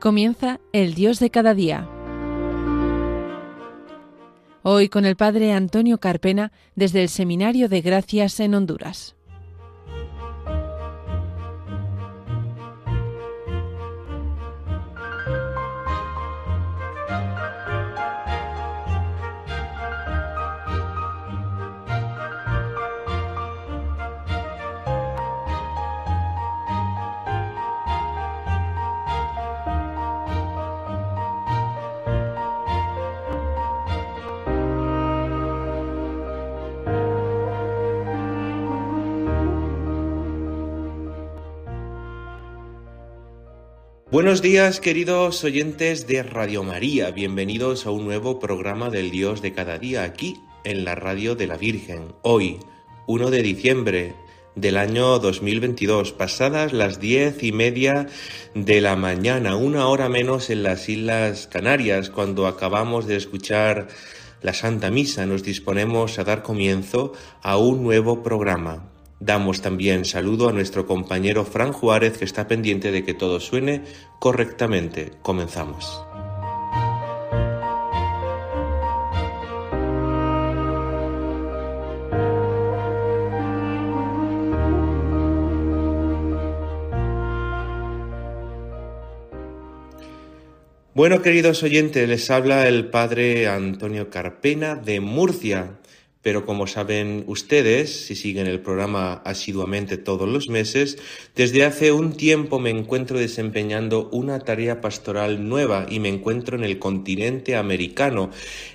Comienza el Dios de cada día. Hoy con el Padre Antonio Carpena desde el Seminario de Gracias en Honduras. Buenos días queridos oyentes de Radio María, bienvenidos a un nuevo programa del Dios de cada día aquí en la radio de la Virgen. Hoy, 1 de diciembre del año 2022, pasadas las diez y media de la mañana, una hora menos en las Islas Canarias, cuando acabamos de escuchar la Santa Misa, nos disponemos a dar comienzo a un nuevo programa. Damos también saludo a nuestro compañero Fran Juárez que está pendiente de que todo suene correctamente. Comenzamos. Bueno, queridos oyentes, les habla el padre Antonio Carpena de Murcia pero como saben ustedes, si siguen el programa asiduamente todos los meses, desde hace un tiempo me encuentro desempeñando una tarea pastoral nueva y me encuentro en el continente americano,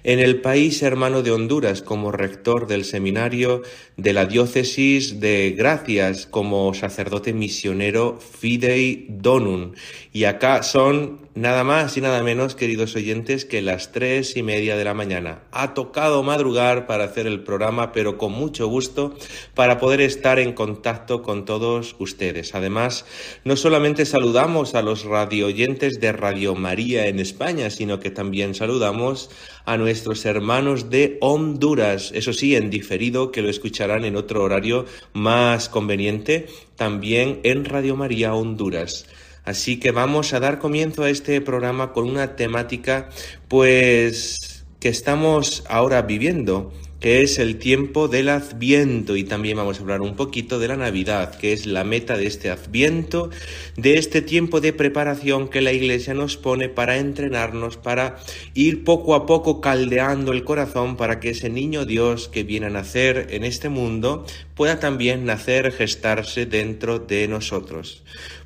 en el país hermano de Honduras, como rector del seminario de la diócesis de Gracias, como sacerdote misionero Fidei Donum. Y acá son nada más y nada menos, queridos oyentes, que las tres y media de la mañana. Ha tocado madrugar para hacer el programa, pero con mucho gusto para poder estar en contacto con todos ustedes. Además, no solamente saludamos a los radio oyentes de Radio María en España, sino que también saludamos a nuestros hermanos de Honduras, eso sí, en diferido, que lo escucharán en otro horario más conveniente, también en Radio María Honduras. Así que vamos a dar comienzo a este programa con una temática pues que estamos ahora viviendo, que es el tiempo del Adviento y también vamos a hablar un poquito de la Navidad, que es la meta de este Adviento, de este tiempo de preparación que la Iglesia nos pone para entrenarnos, para ir poco a poco caldeando el corazón para que ese niño Dios que viene a nacer en este mundo pueda también nacer, gestarse dentro de nosotros.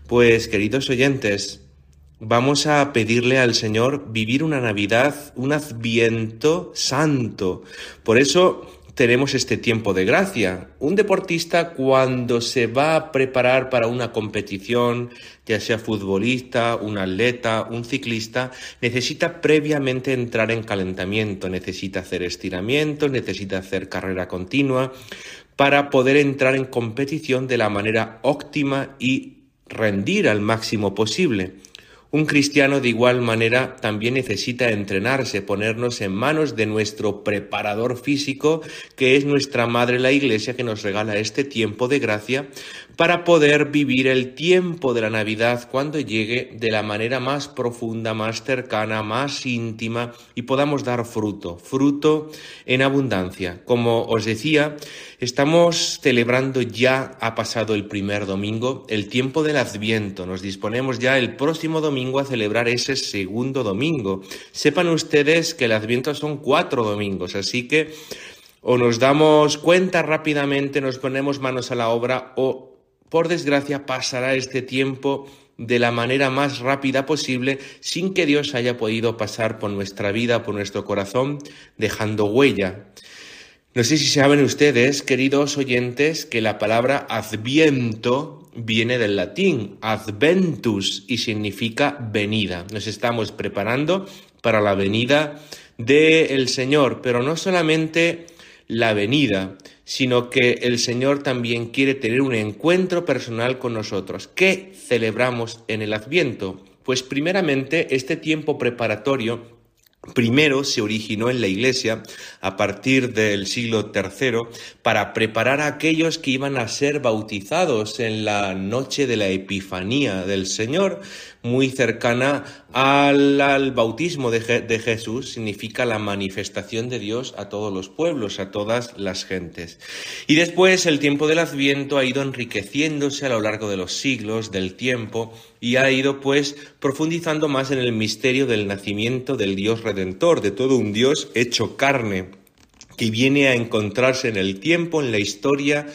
Pues queridos oyentes, vamos a pedirle al Señor vivir una Navidad, un adviento santo. Por eso tenemos este tiempo de gracia. Un deportista cuando se va a preparar para una competición, ya sea futbolista, un atleta, un ciclista, necesita previamente entrar en calentamiento, necesita hacer estiramientos, necesita hacer carrera continua para poder entrar en competición de la manera óptima y rendir al máximo posible. Un cristiano de igual manera también necesita entrenarse, ponernos en manos de nuestro preparador físico, que es nuestra Madre la Iglesia, que nos regala este tiempo de gracia para poder vivir el tiempo de la Navidad cuando llegue de la manera más profunda, más cercana, más íntima y podamos dar fruto, fruto en abundancia. Como os decía, estamos celebrando ya, ha pasado el primer domingo, el tiempo del Adviento. Nos disponemos ya el próximo domingo a celebrar ese segundo domingo. Sepan ustedes que el Adviento son cuatro domingos, así que o nos damos cuenta rápidamente, nos ponemos manos a la obra o por desgracia, pasará este tiempo de la manera más rápida posible sin que Dios haya podido pasar por nuestra vida, por nuestro corazón, dejando huella. No sé si saben ustedes, queridos oyentes, que la palabra adviento viene del latín adventus y significa venida. Nos estamos preparando para la venida del Señor, pero no solamente la venida, sino que el Señor también quiere tener un encuentro personal con nosotros. ¿Qué celebramos en el Adviento? Pues primeramente este tiempo preparatorio primero se originó en la Iglesia a partir del siglo III para preparar a aquellos que iban a ser bautizados en la noche de la Epifanía del Señor, muy cercana al, bautismo de, de, Jesús, significa la manifestación de Dios a todos los pueblos, a todas las gentes. Y después el tiempo del Adviento ha ido enriqueciéndose a lo largo de los siglos, del tiempo, y ha ido pues profundizando más en el misterio del nacimiento del Dios Redentor, de todo un Dios hecho carne, que viene a encontrarse en el tiempo, en la historia,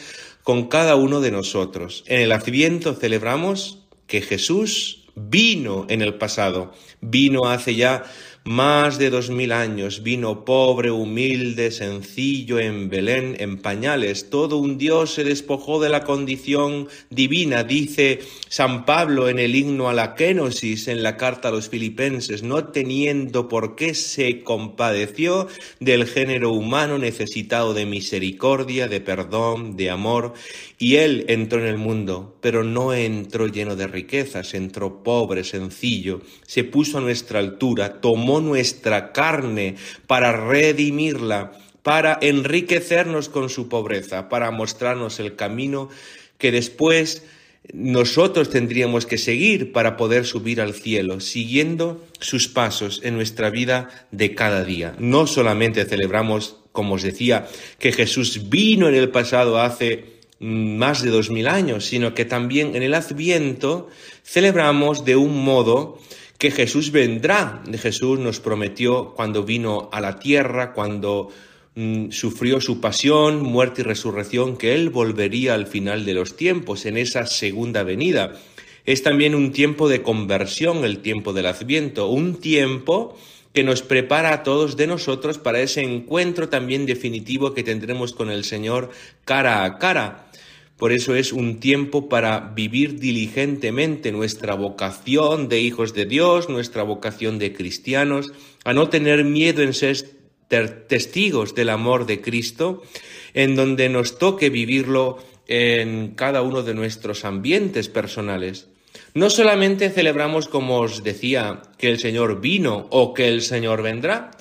con cada uno de nosotros. En el Adviento celebramos que Jesús vino en el pasado, vino hace ya más de dos mil años vino pobre, humilde, sencillo en Belén, en pañales. Todo un Dios se despojó de la condición divina, dice San Pablo en el himno a la Kénosis, en la carta a los filipenses, no teniendo por qué se compadeció del género humano necesitado de misericordia, de perdón, de amor, y él entró en el mundo, pero no entró lleno de riquezas, entró pobre, sencillo, se puso a nuestra altura, tomó nuestra carne para redimirla, para enriquecernos con su pobreza, para mostrarnos el camino que después nosotros tendríamos que seguir para poder subir al cielo, siguiendo sus pasos en nuestra vida de cada día. No solamente celebramos, como os decía, que Jesús vino en el pasado hace más de dos mil años, sino que también en el Adviento celebramos de un modo que Jesús vendrá. Jesús nos prometió cuando vino a la tierra, cuando mm, sufrió su pasión, muerte y resurrección, que Él volvería al final de los tiempos, en esa segunda venida. Es también un tiempo de conversión, el tiempo del Adviento, un tiempo que nos prepara a todos de nosotros para ese encuentro también definitivo que tendremos con el Señor cara a cara. Por eso es un tiempo para vivir diligentemente nuestra vocación de hijos de Dios, nuestra vocación de cristianos, a no tener miedo en ser testigos del amor de Cristo, en donde nos toque vivirlo en cada uno de nuestros ambientes personales. No solamente celebramos, como os decía, que el Señor vino o que el Señor vendrá,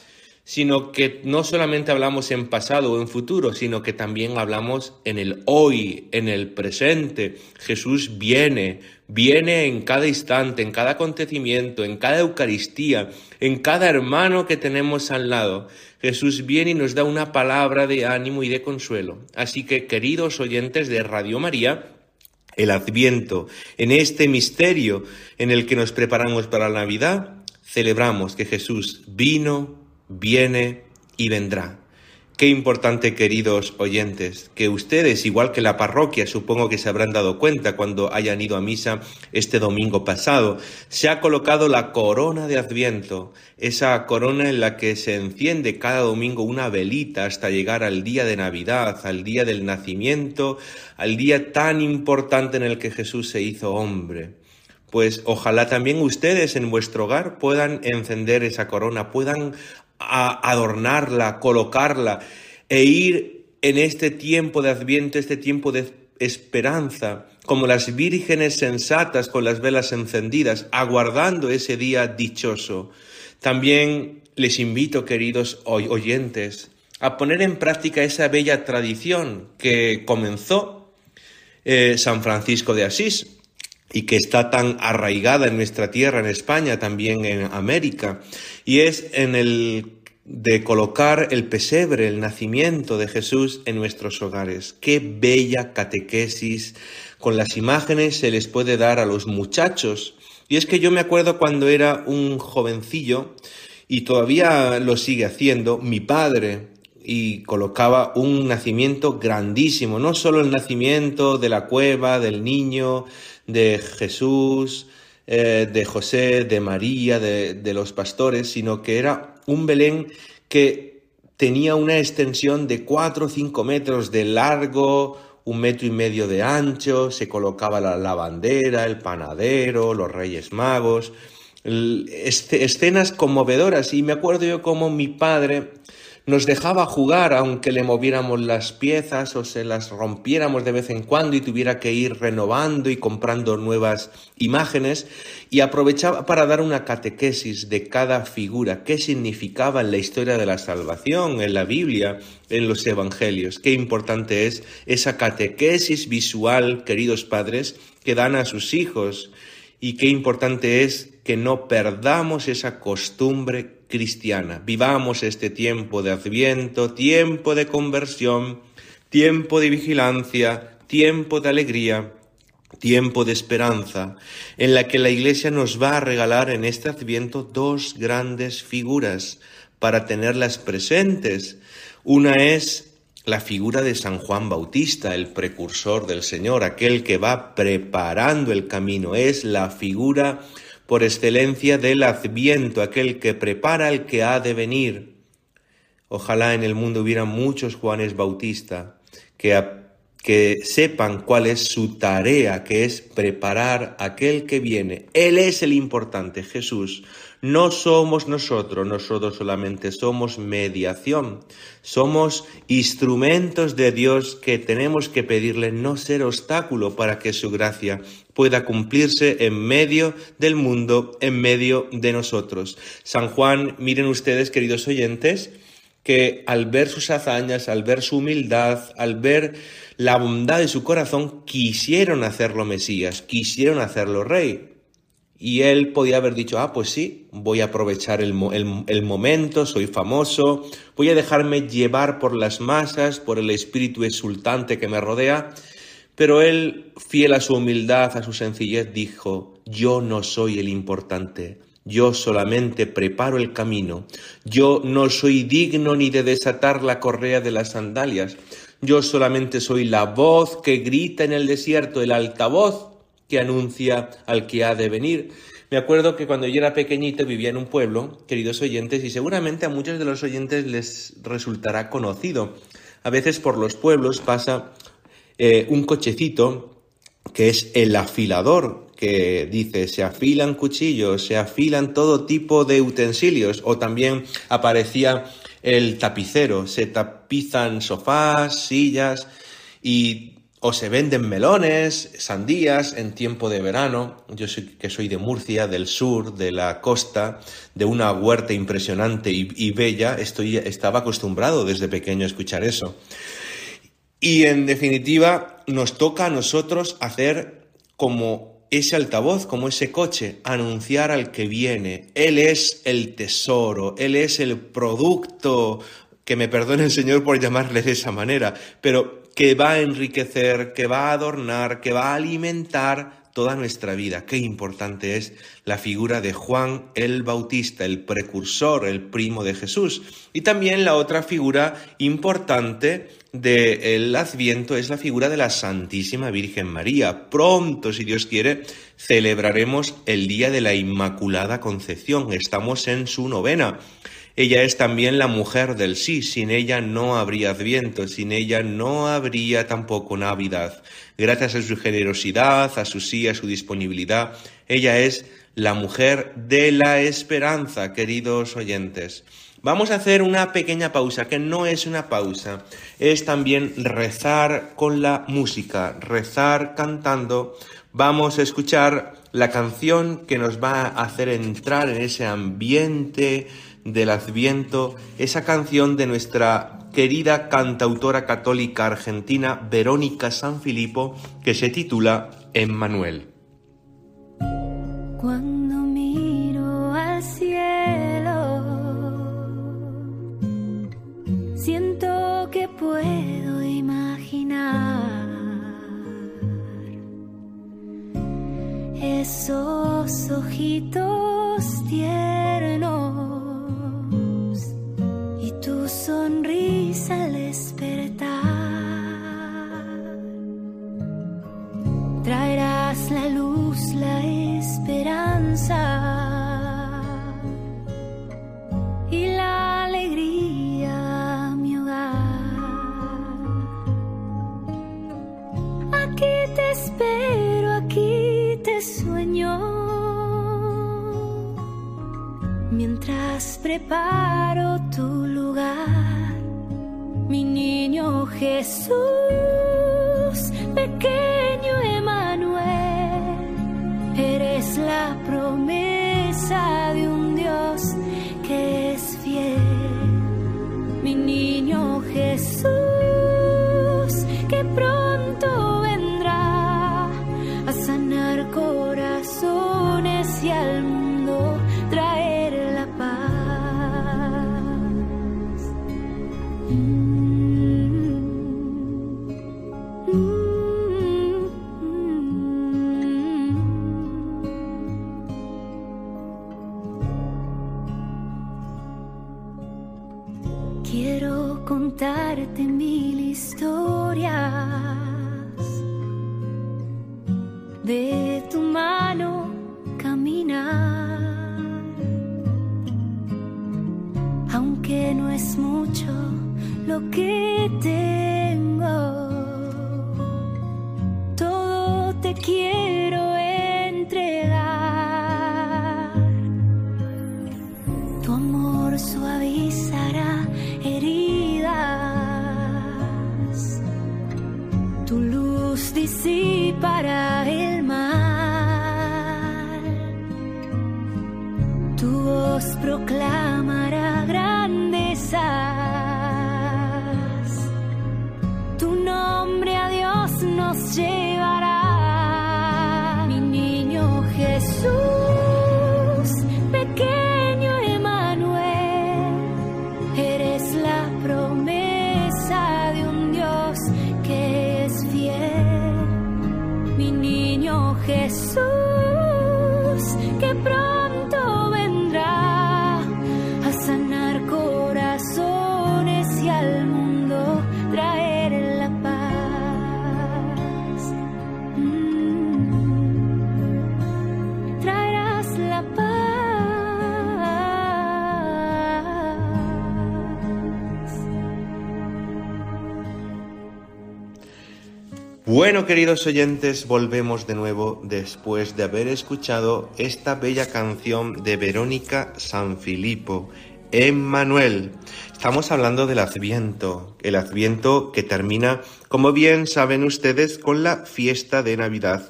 sino que no solamente hablamos en pasado o en futuro, sino que también hablamos en el hoy, en el presente. Jesús viene, viene en cada instante, en cada acontecimiento, en cada Eucaristía, en cada hermano que tenemos al lado. Jesús viene y nos da una palabra de ánimo y de consuelo. Así que, queridos oyentes de Radio María, el Adviento, en este misterio en el que nos preparamos para la Navidad, celebramos que Jesús vino, viene y vendrá. Qué importante, queridos oyentes, que ustedes, igual que la parroquia, supongo que se habrán dado cuenta cuando hayan ido a misa este domingo pasado, se ha colocado la corona de Adviento, esa corona en la que se enciende cada domingo una velita hasta llegar al día de Navidad, al día del nacimiento, al día tan importante en el que Jesús se hizo hombre pues ojalá también ustedes en vuestro hogar puedan encender esa corona, puedan adornarla, colocarla e ir en este tiempo de adviento, este tiempo de esperanza, como las vírgenes sensatas con las velas encendidas, aguardando ese día dichoso. También les invito, queridos oyentes, a poner en práctica esa bella tradición que comenzó eh, San Francisco de Asís y que está tan arraigada en nuestra tierra, en España, también en América, y es en el de colocar el pesebre, el nacimiento de Jesús en nuestros hogares. Qué bella catequesis con las imágenes se les puede dar a los muchachos. Y es que yo me acuerdo cuando era un jovencillo, y todavía lo sigue haciendo, mi padre, y colocaba un nacimiento grandísimo, no solo el nacimiento de la cueva, del niño, de Jesús, eh, de José, de María, de, de los pastores, sino que era un Belén que tenía una extensión de 4 o 5 metros de largo, un metro y medio de ancho, se colocaba la, la bandera, el panadero, los reyes magos, escenas conmovedoras. Y me acuerdo yo como mi padre nos dejaba jugar aunque le moviéramos las piezas o se las rompiéramos de vez en cuando y tuviera que ir renovando y comprando nuevas imágenes y aprovechaba para dar una catequesis de cada figura, qué significaba en la historia de la salvación, en la Biblia, en los evangelios. Qué importante es esa catequesis visual, queridos padres, que dan a sus hijos y qué importante es que no perdamos esa costumbre cristiana. Vivamos este tiempo de adviento, tiempo de conversión, tiempo de vigilancia, tiempo de alegría, tiempo de esperanza, en la que la Iglesia nos va a regalar en este adviento dos grandes figuras para tenerlas presentes. Una es la figura de San Juan Bautista, el precursor del Señor, aquel que va preparando el camino, es la figura por excelencia del adviento, aquel que prepara el que ha de venir. Ojalá en el mundo hubiera muchos Juanes Bautista que, que sepan cuál es su tarea, que es preparar aquel que viene. Él es el importante, Jesús. No somos nosotros, nosotros solamente somos mediación, somos instrumentos de Dios que tenemos que pedirle no ser obstáculo para que su gracia pueda cumplirse en medio del mundo, en medio de nosotros. San Juan, miren ustedes, queridos oyentes, que al ver sus hazañas, al ver su humildad, al ver la bondad de su corazón, quisieron hacerlo Mesías, quisieron hacerlo Rey. Y él podía haber dicho, ah, pues sí, voy a aprovechar el, el, momento, soy famoso, voy a dejarme llevar por las masas, por el espíritu exultante que me rodea. Pero él, fiel a su humildad, a su sencillez, dijo, yo no soy el importante, yo solamente preparo el camino, yo no soy digno ni de desatar la correa de las sandalias, yo solamente soy la voz que grita en el desierto, el altavoz que anuncia al que ha de venir. Me acuerdo que cuando yo era pequeñito vivía en un pueblo, queridos oyentes, y seguramente a muchos de los oyentes les resultará conocido. A veces por los pueblos pasa eh, un cochecito que es el afilador, que dice se afilan cuchillos, se afilan todo tipo de utensilios, o también aparecía el tapicero, se tapizan sofás, sillas, y o se venden melones, sandías en tiempo de verano. Yo soy, que soy de Murcia, del sur, de la costa, de una huerta impresionante y, bella, estoy, estaba acostumbrado desde pequeño a escuchar eso. Y en definitiva, nos toca a nosotros hacer como ese altavoz, como ese coche, anunciar al que viene. Él es el tesoro, Él es el producto, que me perdone el Señor por llamarle de esa manera, pero que va a enriquecer, que va a adornar, que va a alimentar toda nuestra vida. Qué importante es la figura de Juan el Bautista, el precursor, el primo de Jesús. Y también la otra figura importante del Adviento es la figura de la Santísima Virgen María. Pronto, si Dios quiere, celebraremos el Día de la Inmaculada Concepción. Estamos en su novena. Ella es también la mujer del sí, sin ella no habría adviento, sin ella no habría tampoco Navidad. Gracias a su generosidad, a su sí, a su disponibilidad, ella es la mujer de la esperanza, queridos oyentes. Vamos a hacer una pequeña pausa, que no es una pausa, es también rezar con la música, rezar cantando. Vamos a escuchar la canción que nos va a hacer entrar en ese ambiente del Adviento, esa canción de nuestra querida cantautora católica argentina Verónica Sanfilippo que se titula Emmanuel. Cuando miro al cielo, siento que puedo imaginar esos ojitos tiernos lo que Jesús, Bueno, queridos oyentes, volvemos de nuevo después de haber escuchado esta bella canción de Verónica Sanfilippo, Emmanuel. Estamos hablando del Adviento, el Adviento que termina, como bien saben ustedes, con la fiesta de Navidad.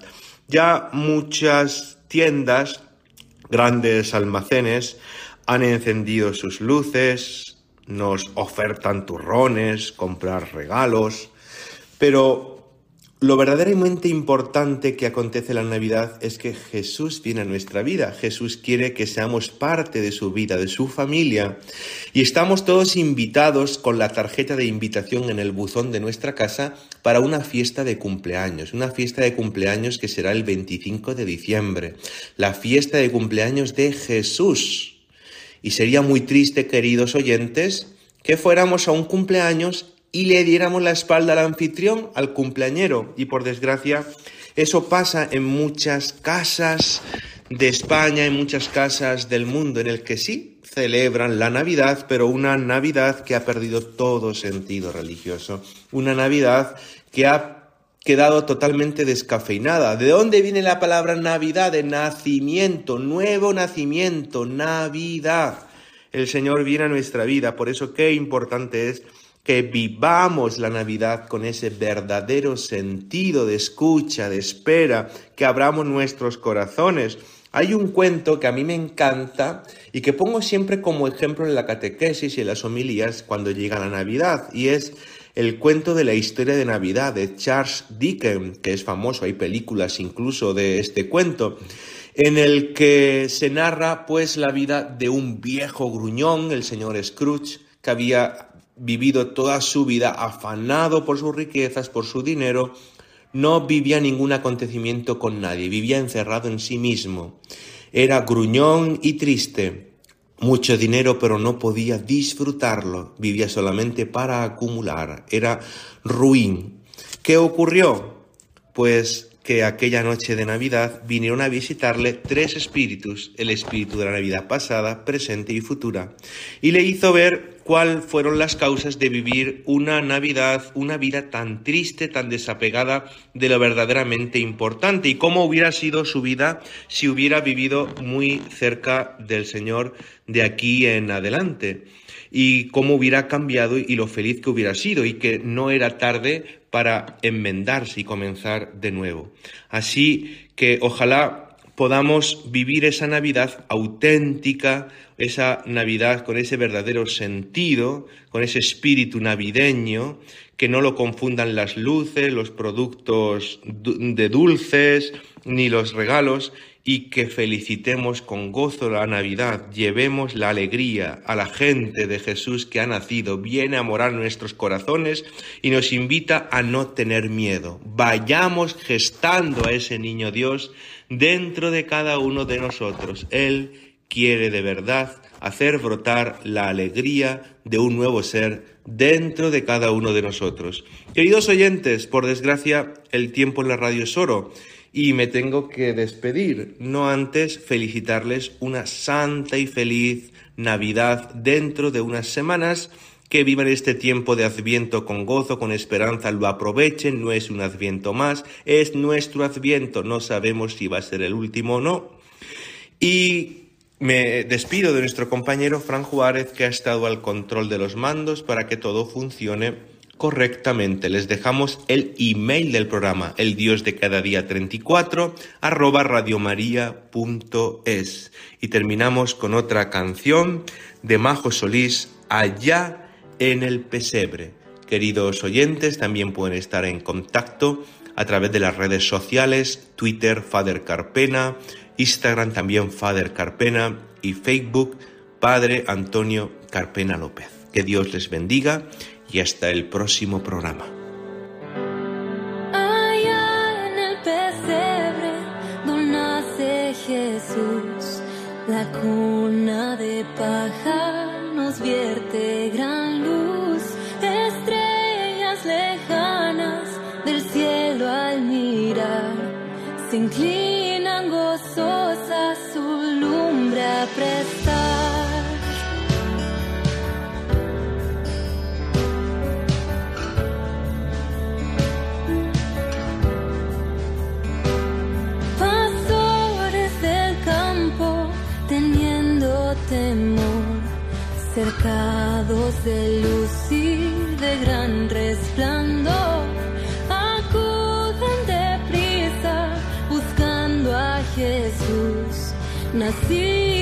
Ya muchas tiendas, grandes almacenes, han encendido sus luces, nos ofertan turrones, comprar regalos, pero lo verdaderamente importante que acontece la Navidad es que Jesús viene a nuestra vida. Jesús quiere que seamos parte de su vida, de su familia. Y estamos todos invitados con la tarjeta de invitación en el buzón de nuestra casa para una fiesta de cumpleaños. Una fiesta de cumpleaños que será el 25 de diciembre. La fiesta de cumpleaños de Jesús. Y sería muy triste, queridos oyentes, que fuéramos a un cumpleaños y le diéramos la espalda al anfitrión, al cumpleañero. Y por desgracia, eso pasa en muchas casas de España, en muchas casas del mundo, en el que sí celebran la Navidad, pero una Navidad que ha perdido todo sentido religioso. Una Navidad que ha quedado totalmente descafeinada. ¿De dónde viene la palabra Navidad? De nacimiento, nuevo nacimiento, Navidad. El Señor viene a nuestra vida, por eso qué importante es que vivamos la Navidad con ese verdadero sentido de escucha, de espera, que abramos nuestros corazones. Hay un cuento que a mí me encanta y que pongo siempre como ejemplo en la catequesis y en las homilías cuando llega la Navidad, y es el cuento de la historia de Navidad de Charles Dickens, que es famoso, hay películas incluso de este cuento, en el que se narra pues la vida de un viejo gruñón, el señor Scrooge, que había vivido toda su vida afanado por sus riquezas, por su dinero, no vivía ningún acontecimiento con nadie, vivía encerrado en sí mismo. Era gruñón y triste, mucho dinero pero no podía disfrutarlo, vivía solamente para acumular, era ruin. ¿Qué ocurrió? Pues que aquella noche de Navidad vinieron a visitarle tres espíritus, el espíritu de la Navidad pasada, presente y futura, y le hizo ver cuáles fueron las causas de vivir una Navidad, una vida tan triste, tan desapegada de lo verdaderamente importante, y cómo hubiera sido su vida si hubiera vivido muy cerca del Señor de aquí en adelante y cómo hubiera cambiado y lo feliz que hubiera sido y que no era tarde para enmendarse y comenzar de nuevo. Así que ojalá podamos vivir esa Navidad auténtica, esa Navidad con ese verdadero sentido, con ese espíritu navideño, que no lo confundan las luces, los productos de dulces, ni los regalos, y que felicitemos con gozo la Navidad, llevemos la alegría a la gente de Jesús que ha nacido, viene a morar nuestros corazones y nos invita a no tener miedo. Vayamos gestando a ese niño Dios dentro de cada uno de nosotros. Él quiere de verdad hacer brotar la alegría de un nuevo ser dentro de cada uno de nosotros. Queridos oyentes, por desgracia el tiempo en la radio es oro y me tengo que despedir, no antes felicitarles una santa y feliz Navidad dentro de unas semanas que vivan este tiempo de adviento con gozo, con esperanza, lo aprovechen, no es un adviento más, es nuestro adviento, no sabemos si va a ser el último o no. Y me despido de nuestro compañero Fran Juárez que ha estado al control de los mandos para que todo funcione correctamente. Les dejamos el email del programa, el Dios de cada día 34, arroba radiomaria.es. Y terminamos con otra canción de Majo Solís, Allá en el Pesebre. Queridos oyentes, también pueden estar en contacto a través de las redes sociales, Twitter, Father Carpena, Instagram también Father Carpena y Facebook, Padre Antonio Carpena López. Que Dios les bendiga y hasta el próximo programa. Allá en el pesebre donde nace Jesús, la cuna de paja nos vierte gran luz, estrellas lejanas del cielo al mirar, se inclinan gozosas su lumbre a prestar. De luz y de gran resplandor, acuden deprisa buscando a Jesús, nacido